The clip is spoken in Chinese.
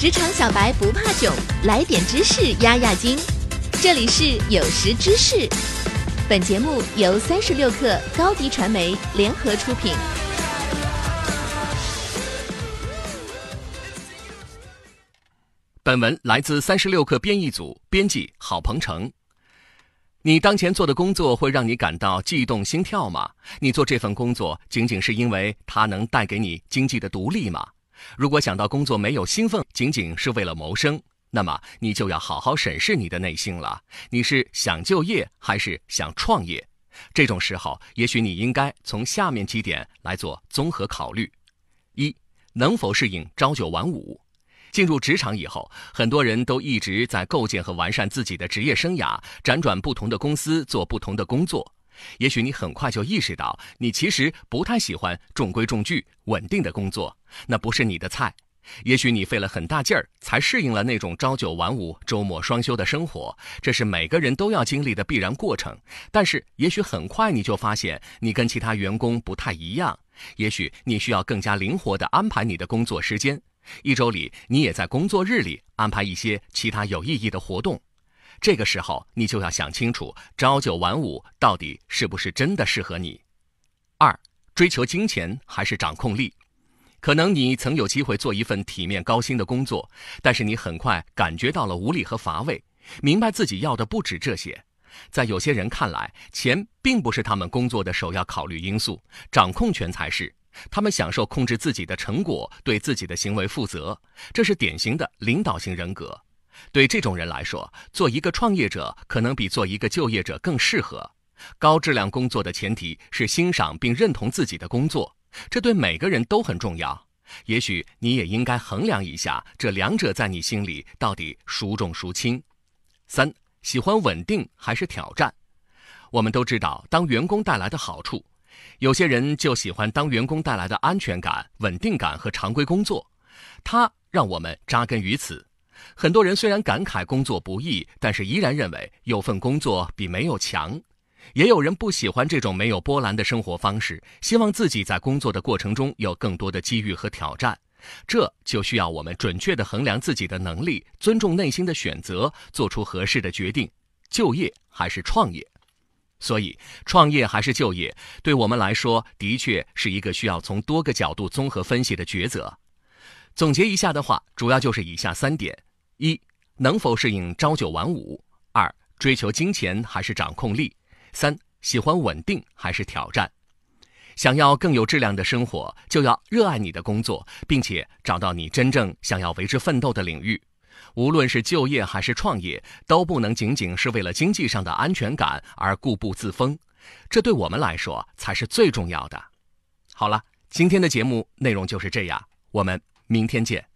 职场小白不怕囧，来点知识压压惊。这里是有识知识，本节目由三十六克高低传媒联合出品。本文来自三十六克编译组，编辑郝鹏程。你当前做的工作会让你感到悸动心跳吗？你做这份工作仅仅是因为它能带给你经济的独立吗？如果想到工作没有兴奋，仅仅是为了谋生，那么你就要好好审视你的内心了。你是想就业还是想创业？这种时候，也许你应该从下面几点来做综合考虑：一，能否适应朝九晚五？进入职场以后，很多人都一直在构建和完善自己的职业生涯，辗转不同的公司做不同的工作。也许你很快就意识到，你其实不太喜欢中规中矩、稳定的工作，那不是你的菜。也许你费了很大劲儿才适应了那种朝九晚五、周末双休的生活，这是每个人都要经历的必然过程。但是，也许很快你就发现，你跟其他员工不太一样。也许你需要更加灵活地安排你的工作时间。一周里，你也在工作日里安排一些其他有意义的活动。这个时候，你就要想清楚，朝九晚五到底是不是真的适合你。二，追求金钱还是掌控力？可能你曾有机会做一份体面高薪的工作，但是你很快感觉到了无力和乏味，明白自己要的不止这些。在有些人看来，钱并不是他们工作的首要考虑因素，掌控权才是。他们享受控制自己的成果，对自己的行为负责，这是典型的领导型人格。对这种人来说，做一个创业者可能比做一个就业者更适合。高质量工作的前提是欣赏并认同自己的工作，这对每个人都很重要。也许你也应该衡量一下，这两者在你心里到底孰重孰轻。三，喜欢稳定还是挑战？我们都知道，当员工带来的好处。有些人就喜欢当员工带来的安全感、稳定感和常规工作，它让我们扎根于此。很多人虽然感慨工作不易，但是依然认为有份工作比没有强。也有人不喜欢这种没有波澜的生活方式，希望自己在工作的过程中有更多的机遇和挑战。这就需要我们准确地衡量自己的能力，尊重内心的选择，做出合适的决定：就业还是创业。所以，创业还是就业，对我们来说，的确是一个需要从多个角度综合分析的抉择。总结一下的话，主要就是以下三点：一、能否适应朝九晚五；二、追求金钱还是掌控力；三、喜欢稳定还是挑战。想要更有质量的生活，就要热爱你的工作，并且找到你真正想要为之奋斗的领域。无论是就业还是创业，都不能仅仅是为了经济上的安全感而固步自封，这对我们来说才是最重要的。好了，今天的节目内容就是这样，我们明天见。